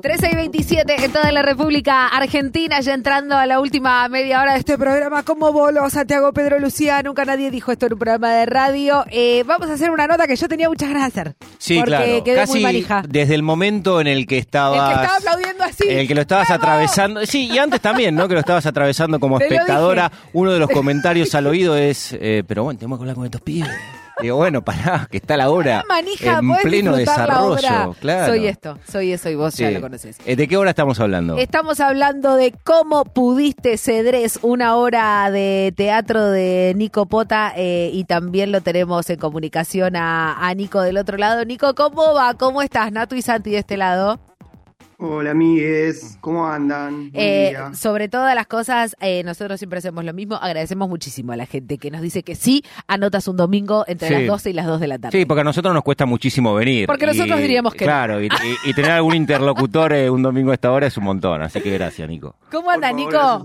13 y 27 en toda la República Argentina, ya entrando a la última media hora de este programa. Como bolo, Santiago Pedro Lucía, nunca nadie dijo esto en un programa de radio. Eh, vamos a hacer una nota que yo tenía muchas ganas de hacer. Sí, porque claro. quedé Casi muy manija. desde el momento en el que estabas... El que estaba aplaudiendo así. El que lo estabas atravesando. Sí, y antes también, ¿no? Que lo estabas atravesando como Te espectadora. Uno de los comentarios al oído es, eh, pero bueno, tenemos que hablar con estos pibes. Digo, bueno, pará, que está la obra Manija, en pleno obra. desarrollo. Claro. Soy esto, soy eso y vos ya lo conoces. Eh, ¿De qué hora estamos hablando? Estamos hablando de cómo pudiste Cedrés, una hora de teatro de Nico Pota eh, y también lo tenemos en comunicación a, a Nico del otro lado. Nico, ¿cómo va? ¿Cómo estás? Nato y Santi de este lado. Hola amigues, ¿cómo andan? Buen Eh, día. sobre todas las cosas, eh, nosotros siempre hacemos lo mismo. Agradecemos muchísimo a la gente que nos dice que sí, anotas un domingo entre Sí. las 12 y las 2 de la tarde. Sí, porque a nosotros nos cuesta muchísimo venir. Porque nosotros diríamos que no. Claro, y, y- y tener algún interlocutor eh, un domingo a esta hora es un montón. Así que gracias, Nico. ¿Cómo anda, favor, Nico?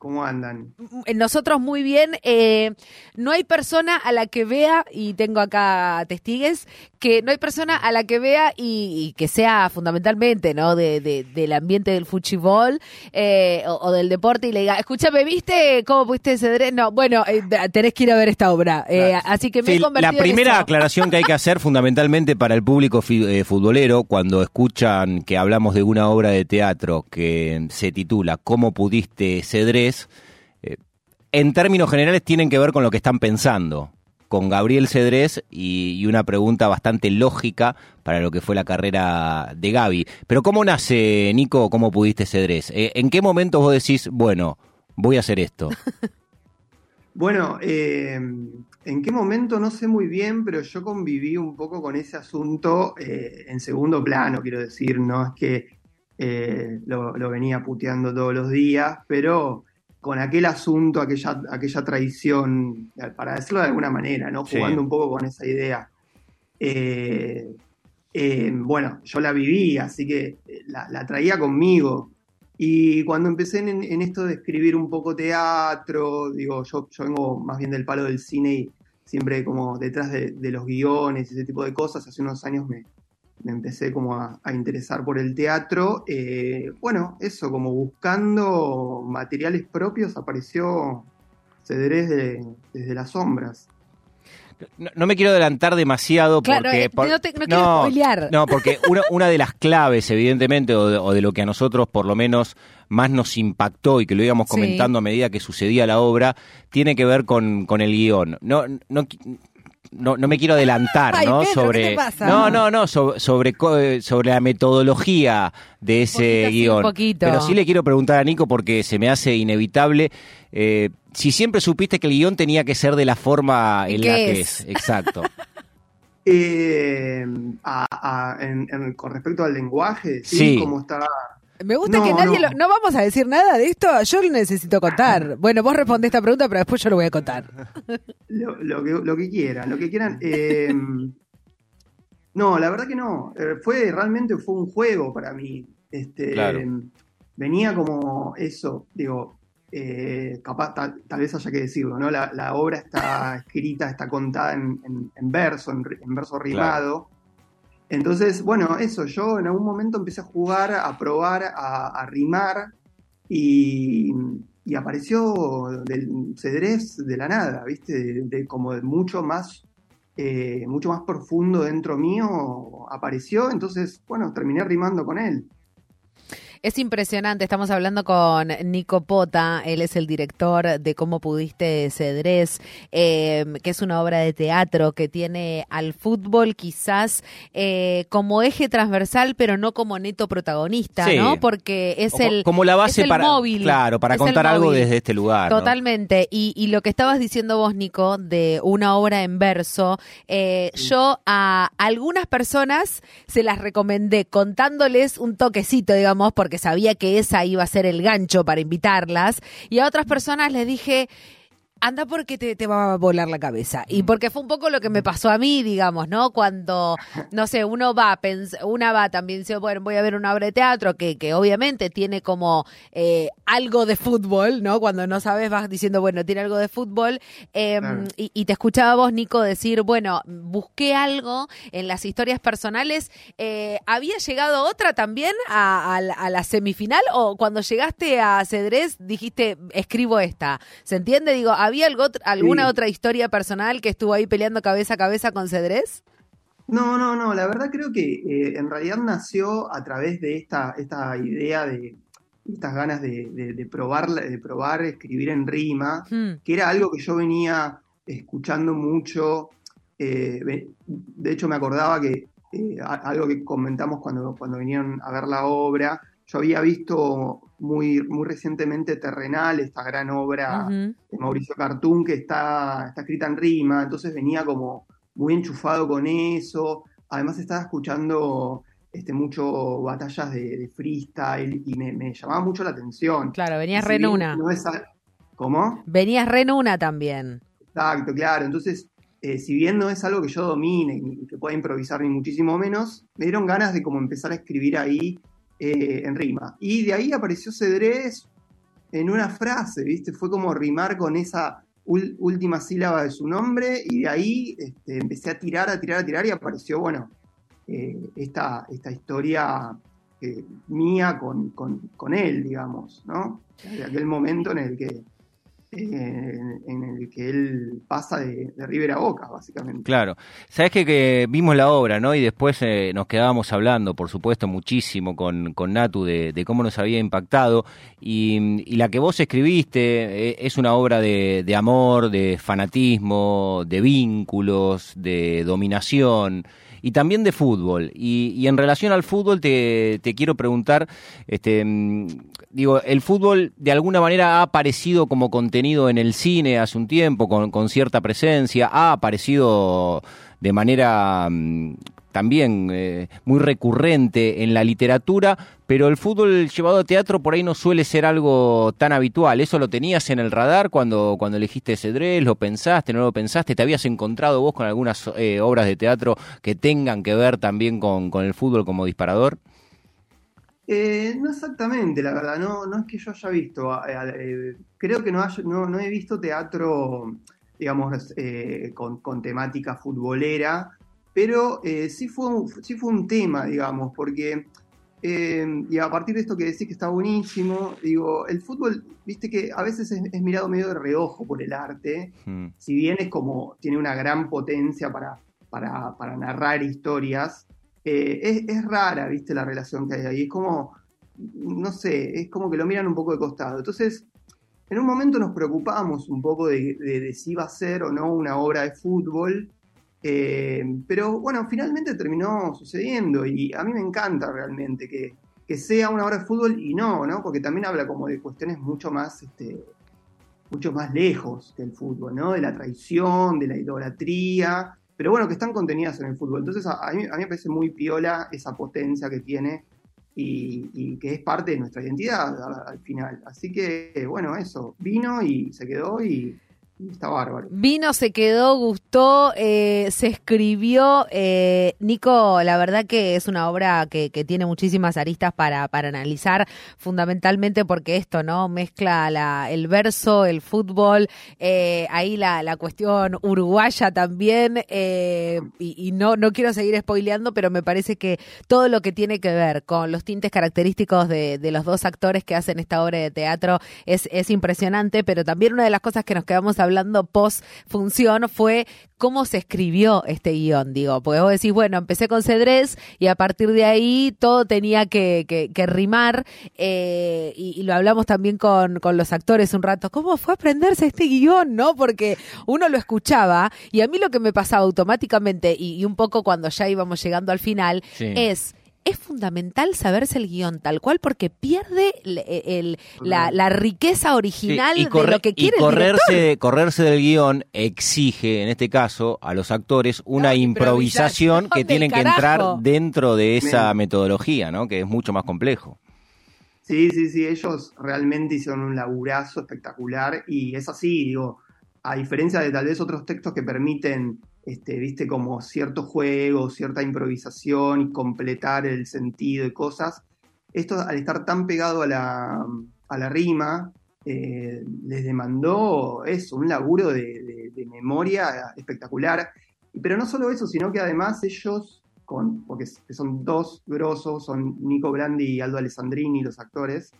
¿Cómo andan? Nosotros muy bien. eh, no hay persona a la que vea, y tengo acá testigues, que no hay persona a la que vea y, y que sea fundamentalmente, ¿no? De, de- del ambiente del fútbol eh, o, o del deporte y le diga, escúchame, ¿viste cómo pudiste ceder? No, bueno, eh, tenés que ir a ver esta obra. Eh, así que me Sí, he convertido la en primera eso. aclaración que hay que hacer fundamentalmente para el público eh, futbolero, cuando escuchan que hablamos de una obra de teatro que se titula ¿Cómo pudiste Eh, en términos generales tienen que ver con lo que están pensando, con Gabriel Cedrés y, una pregunta bastante lógica para lo que fue la carrera de Gaby. Pero ¿cómo nace, Nico, cómo pudiste Cedrés? Eh, ¿En qué momento vos decís, bueno, voy a hacer esto? Bueno, eh, ¿en qué momento? No sé muy bien, pero yo conviví un poco con ese asunto en segundo plano, quiero decir, no es que lo venía puteando todos los días, pero con aquel asunto, aquella, aquella traición, para decirlo de alguna manera, ¿no? Sí. Jugando un poco con esa idea. Eh, eh, bueno, yo la viví, así que eh, la, la traía conmigo. Y cuando empecé en, en esto de escribir un poco teatro, digo, yo, yo vengo más bien del palo del cine y siempre como detrás de, de los guiones y ese tipo de cosas, hace unos años me, me empecé como a, a interesar por el teatro. Eh, bueno, eso, como buscando materiales propios, apareció Cedrés de- desde las sombras. No, no me quiero adelantar demasiado Claro, porque... eh, por- no, te- no quiero spoilear. No, porque una, una de las claves, evidentemente, o de, o de lo que a nosotros por lo menos más nos impactó y que lo íbamos Sí. comentando a medida que sucedía la obra, tiene que ver con, con el guion. No, no, no, no me quiero adelantar, Ay, ¿no? Pedro, ¿qué sobre, te pasa? no, no, no, sobre, sobre, sobre la metodología de ese poquito sí, guion. un poquito. Pero sí le quiero preguntar a Nico porque se me hace inevitable. eh, si siempre supiste que el guion tenía que ser de la forma en ¿Qué la que es? es, exacto. Eh, a- a- en- en- con respecto al lenguaje, sí, Sí. como está Me gusta No, que nadie no. lo... No vamos a decir nada de esto, yo lo necesito contar. Bueno, vos respondés esta pregunta, pero después yo lo voy a contar. Lo, lo que, lo que quieran, lo que quieran. Eh, no, la verdad que no. Eh, fue realmente fue un juego para mí. Este, Claro. Venía como eso, digo, eh, capaz tal, tal vez haya que decirlo, ¿no? La, la obra está escrita, está contada en, en- en verso, en verso rimado. Entonces, bueno, eso, yo en algún momento empecé a jugar, a probar, a, rimar y, y apareció del Cedrés de la nada, ¿viste? De, de como de mucho más, eh, mucho más profundo dentro mío apareció, entonces, bueno, terminé rimando con él. Es impresionante, estamos hablando con Nico Pota, él es el director de Cómo pudiste Cedrés, eh, que es una obra de teatro que tiene al fútbol quizás eh, como eje transversal, pero no como neto protagonista, Sí. ¿no? Porque es Como- el... como la base es el para móvil, claro para contar algo desde este lugar ¿no? Totalmente. Y, y lo que estabas diciendo vos, Nico, de una obra en verso, eh, yo a algunas personas se las recomendé contándoles un toquecito, digamos, porque sabía que esa iba a ser el gancho para invitarlas. Y a otras personas les dije, anda porque te, te, va a volar la cabeza. Y mm. porque fue un poco lo que me pasó a mí, digamos, ¿no? Cuando, no sé, uno va, una va también dice, bueno, voy a ver una obra de teatro que, que obviamente tiene como eh, algo de fútbol, ¿no? Cuando no sabes vas diciendo, bueno, tiene algo de fútbol. Em, y, te escuchaba vos, Nico, decir, bueno, busqué algo en las historias personales. Eh, ¿Había llegado otra también a, la semifinal o cuando llegaste a Cedrés dijiste, escribo esta? ¿Se entiende? Digo, ¿había algo, alguna otra historia personal que estuvo ahí peleando cabeza a cabeza con Cedrés? No, no, no, la verdad creo que eh, en realidad nació a través de esta, esta idea de, estas ganas de, probar, de probar escribir en rima, hmm. que era algo que yo venía escuchando mucho. Eh, de hecho, me acordaba que eh, algo que comentamos cuando, cuando vinieron a ver la obra, yo había visto muy, muy recientemente Terrenal, esta gran obra de Mauricio Cartún, que está, está escrita en rima, entonces venía como muy enchufado con eso. Además estaba escuchando este, mucho batallas de, freestyle y me, llamaba mucho la atención. Claro, venías re una. ¿Cómo? Venías re una también. Exacto, claro. Entonces, eh, si bien no es algo que yo domine y que pueda improvisar ni muchísimo menos, me dieron ganas de como empezar a escribir ahí eh, en rima. Y de ahí apareció Cedrés en una frase, ¿viste? Fue como rimar con esa última sílaba de su nombre y de ahí este, empecé a tirar, a tirar, a tirar y apareció, bueno, eh, esta, esta historia eh, mía con, con, él, digamos, ¿no? De aquel momento en el que en, el que él pasa de, de, a Boca, básicamente. Claro. Sabes que, vimos la obra, ¿no? Y después eh, nos quedábamos hablando, por supuesto, muchísimo con, con Natu de, cómo nos había impactado. Y, y la que vos escribiste es una obra de, de amor, de fanatismo, de vínculos, de dominación y también de fútbol. Y, en relación al fútbol te, quiero preguntar, este, mm, digo, el fútbol de alguna manera ha aparecido como contenido en el cine hace un tiempo, con, con cierta presencia, ha aparecido de manera mm, también eh, muy recurrente en la literatura, pero el fútbol llevado a teatro por ahí no suele ser algo tan habitual. ¿Eso lo tenías en el radar cuando, cuando elegiste Cedrés? ¿Lo pensaste? ¿No lo pensaste? ¿Te habías encontrado vos con algunas eh, obras de teatro que tengan que ver también con, el fútbol como disparador? Eh, no exactamente, la verdad, no, no es que yo haya visto, creo que no, no, no, he visto teatro, digamos, con, con temática futbolera, pero eh, sí, fue un, sí fue un tema, digamos, porque, eh, y a partir de esto que decís que está buenísimo, digo, el fútbol, viste que a veces es, mirado medio de reojo por el arte, hmm. si bien es como, tiene una gran potencia para, para, narrar historias, eh, es, es, rara, viste, la relación que hay ahí, es como, no sé, es como que lo miran un poco de costado. Entonces, en un momento nos preocupamos un poco de, de si iba a ser o no una obra de fútbol, eh, pero bueno, finalmente terminó sucediendo y a mí me encanta realmente que, sea una obra de fútbol y no, ¿no? Porque también habla como de cuestiones mucho más, este, mucho más lejos que el fútbol, ¿no? De la traición, de la idolatría, pero bueno, que están contenidas en el fútbol. Entonces a, mí, me parece muy piola esa potencia que tiene y, que es parte de nuestra identidad al, al final. Así que bueno, eso, vino y se quedó y Está bárbaro. Vino, se quedó, gustó, eh, se escribió. Eh, Nico, la verdad que es una obra que, tiene muchísimas aristas para, para analizar, fundamentalmente porque esto, ¿no? Mezcla la, el verso, el fútbol, eh, ahí la, la, cuestión uruguaya también. y, no, no quiero seguir spoileando, pero me parece que todo lo que tiene que ver con los tintes característicos de, de los dos actores que hacen esta obra de teatro es, es impresionante, pero también una de las cosas que nos quedamos hablando post función fue cómo se escribió este guion, digo, porque vos decís, bueno, empecé con Cedrés y a partir de ahí todo tenía que, que, rimar eh, y, lo hablamos también con, con los actores un rato, ¿cómo fue aprenderse este guion, no? Porque uno lo escuchaba y a mí lo que me pasaba automáticamente y, un poco cuando ya íbamos llegando al final es es fundamental saberse el guion tal cual porque pierde el, la, riqueza original de lo que quiere y correrse, correrse del guion exige, en este caso, a los actores una improvisación, que tienen que entrar dentro de esa metodología, ¿no? Que es mucho más complejo. Sí, sí, sí, ellos realmente hicieron un laburazo espectacular y es así, digo, a diferencia de tal vez otros textos que permiten, este, viste, como cierto juego, cierta improvisación y completar el sentido y cosas, esto al estar tan pegado a la, a la rima, eh, les demandó eso, un laburo de, memoria espectacular. Pero no solo eso, sino que además ellos, con, porque son dos grosos, son Nico Brandi y Aldo Alessandrini, los actores,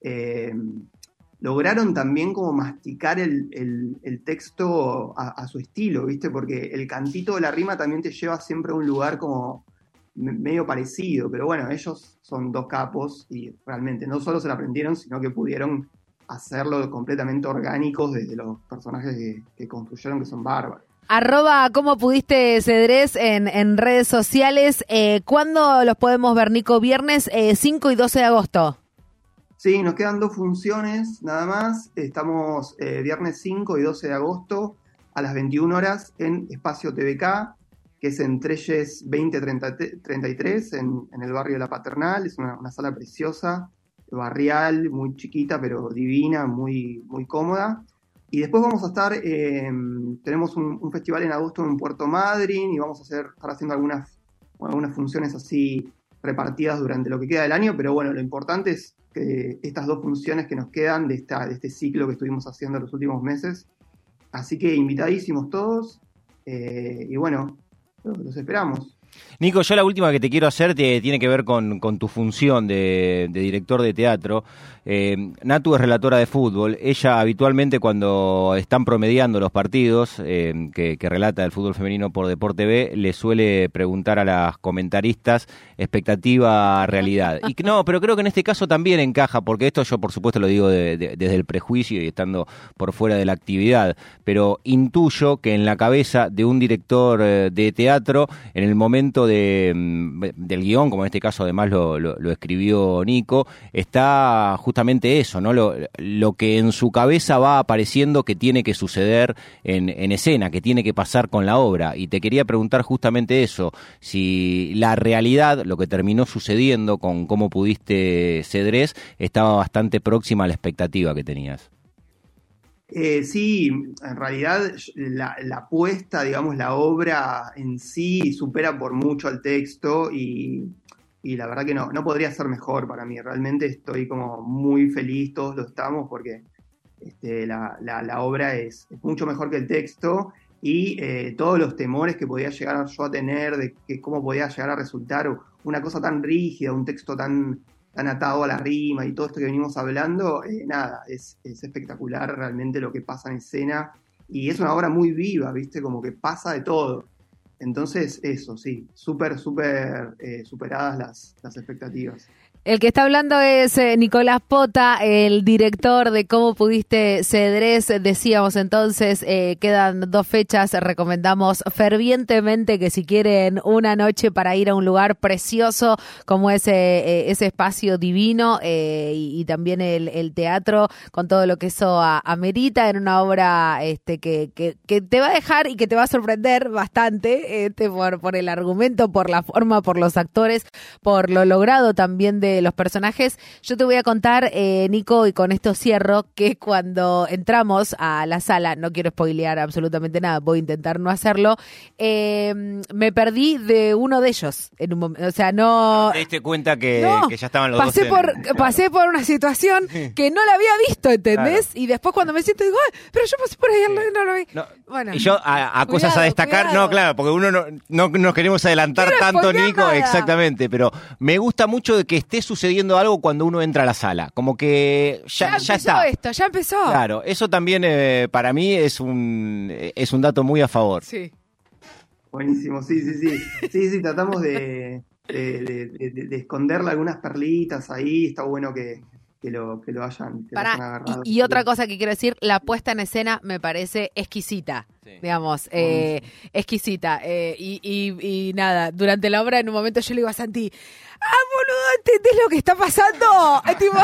eh, lograron también como masticar el, el, texto a, su estilo, ¿viste? Porque el cantito de la rima también te lleva siempre a un lugar como medio parecido, pero bueno, ellos son dos capos y realmente no solo se lo aprendieron, sino que pudieron hacerlo completamente orgánicos desde los personajes que, construyeron, que son bárbaros. Arroba, ¿cómo pudiste Cedrés en, redes sociales? Eh, ¿Cuándo los podemos ver, Nico? Viernes 5 eh, y 12 de agosto. Sí, nos quedan dos funciones nada más. Estamos eh, viernes 5 y 12 de agosto a las 21 horas en Espacio TVK, que es en Treyes 2033, en, en el barrio de La Paternal. Es una, sala preciosa, barrial, muy chiquita, pero divina, muy, muy cómoda. Y después vamos a estar, eh, tenemos un, festival en agosto en Puerto Madryn y vamos a hacer, estar haciendo algunas, algunas funciones así repartidas durante lo que queda del año, pero bueno, lo importante es que estas dos funciones que nos quedan de, esta, de este ciclo que estuvimos haciendo los últimos meses. Así que invitadísimos todos eh, y bueno, los esperamos. Nico, yo la última que te quiero hacer tiene que ver con, tu función de, director de teatro. Eh, Natu es relatora de fútbol. Ella habitualmente cuando están promediando los partidos eh, que, relata el fútbol femenino por Deporte B, le suele preguntar a las comentaristas expectativa, realidad. Y no, pero creo que en este caso también encaja, porque esto yo por supuesto lo digo desde el prejuicio y estando por fuera de la actividad, pero intuyo que en la cabeza de un director eh, de teatro, en el momento Mm, del guion, como en este caso además lo, escribió Nico, está justamente eso, ¿no? Lo, lo, que en su cabeza va apareciendo que tiene que suceder en, en, escena, que tiene que pasar con la obra. Y te quería preguntar justamente eso, si la realidad, lo que terminó sucediendo con cómo pudiste Cedrés, estaba bastante próxima a la expectativa que tenías. Eh, sí, en realidad la, apuesta, digamos, la obra en sí supera por mucho al texto y, la verdad que no, no podría ser mejor para mí. Realmente estoy como muy feliz, todos lo estamos, porque este, la, obra es, mucho mejor que el texto y eh, todos los temores que podía llegar yo a tener de que cómo podía llegar a resultar una cosa tan rígida, un texto tan tan atado a la rima y todo esto que venimos hablando, eh, nada, es, espectacular realmente lo que pasa en escena y es una obra muy viva, ¿viste? Como que pasa de todo. Entonces, eso, sí, súper, súper eh, superadas las, las expectativas. El que está hablando es eh, Nicolás Pota, el director de Cómo Pudiste Cedrés. Decíamos entonces, eh, quedan dos fechas. Recomendamos fervientemente que si quieren una noche para ir a un lugar precioso como ese, eh, ese espacio divino y, también el, teatro con todo lo que eso amerita en una obra este, que, que, te va a dejar y que te va a sorprender bastante este, por, por el argumento, por la forma, por los actores, por lo logrado también de los personajes. Yo te voy a contar, eh, Nico, y con esto cierro, que cuando entramos a la sala, no quiero spoilear absolutamente nada, voy a intentar no hacerlo, eh, me perdí de uno de ellos en un momento. O sea, no. ¿Te diste cuenta que, ya estaban los pasé dos? Por, Pasé por una situación que no la había visto, ¿entendés? Y después cuando me siento digo, pero yo pasé por ahí, no, lo vi. Bueno, y yo, a, cosas a destacar, no, claro, porque uno no, no nos queremos adelantar tanto, Nico, exactamente, pero me gusta mucho de que esté sucediendo algo cuando uno entra a la sala. Como que ya, ya, empezó esto, ya empezó. Claro, eso también eh, para mí es un, es un dato muy a favor. Sí. Buenísimo, sí, sí, sí. Sí, sí, tratamos de, de, esconderle algunas perlitas ahí. Está bueno que, que lo, que lo hayan, agarrado. Y, otra cosa que quiero decir, la puesta en escena me parece exquisita, digamos, eh, exquisita. Eh, y, y, y, nada, durante la obra en un momento yo le digo a Santi, ah, boludo, ¿entendés lo que está pasando? tipo,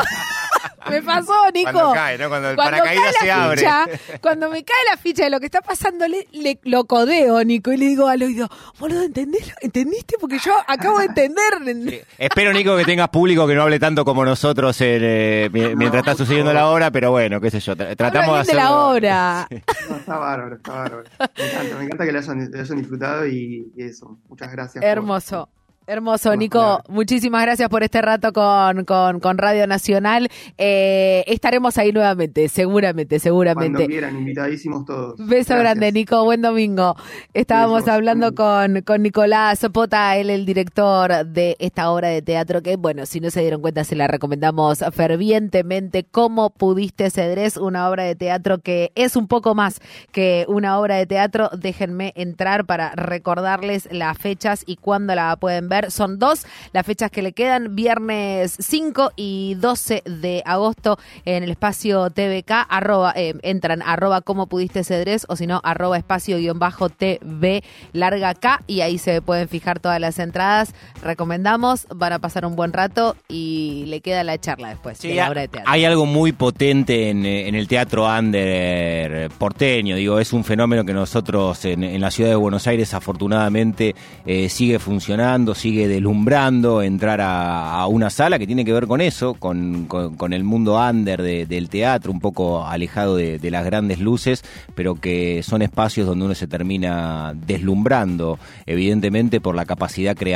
Me pasó, Nico. Cuando cae, ¿no? Cuando el Cuando paracaídas cae se la abre. ficha, cuando me cae la ficha de lo que está pasando, le, le- lo codeo, Nico, y le digo al oído, boludo, ¿entendés? ¿entendiste? Porque yo acabo de entender. Espero, Nico, que tengas público que no hable tanto como nosotros en, eh, mi- mientras está sucediendo la obra, pero bueno, qué sé yo. tra- Tratamos de de la obra. No, está bárbaro, está bárbaro. Me encanta, me encanta que lo hayan, lo hayan disfrutado y, y eso. Muchas gracias. por- Hermoso. Nico. Muchísimas gracias por este rato con, con, con Radio Nacional. Eh, estaremos ahí nuevamente, seguramente, Cuando seguramente. quieran, invitadísimos todos. Beso Gracias. grande, Nico. Buen domingo. Estábamos Besos. hablando con, con Nicolás Pota, él el director de esta obra de teatro que, bueno, si no se dieron cuenta, se la recomendamos fervientemente. ¿Cómo pudiste cedres? Una obra de teatro que es un poco más que una obra de teatro. Déjenme entrar para recordarles las fechas y cuándo la pueden ver. Son dos las fechas que le quedan, viernes 5 y 12 de agosto en el espacio TVK. Arroba, eh, entran arroba como pudiste cedres o si no, arroba espacio guion bajo TV larga K y ahí se pueden fijar todas las entradas. Recomendamos, van a pasar un buen rato y le queda la charla después Sí, de la obra de teatro. hay algo muy potente en, eh, en el teatro under porteño, digo, es un fenómeno que nosotros en, en la ciudad de Buenos Aires afortunadamente eh, sigue funcionando, sigue deslumbrando entrar a, una sala que tiene que ver con eso, con, con- con el mundo under de- del teatro, un poco alejado de, de las grandes luces, pero que son espacios donde uno se termina deslumbrando, evidentemente por la capacidad creativa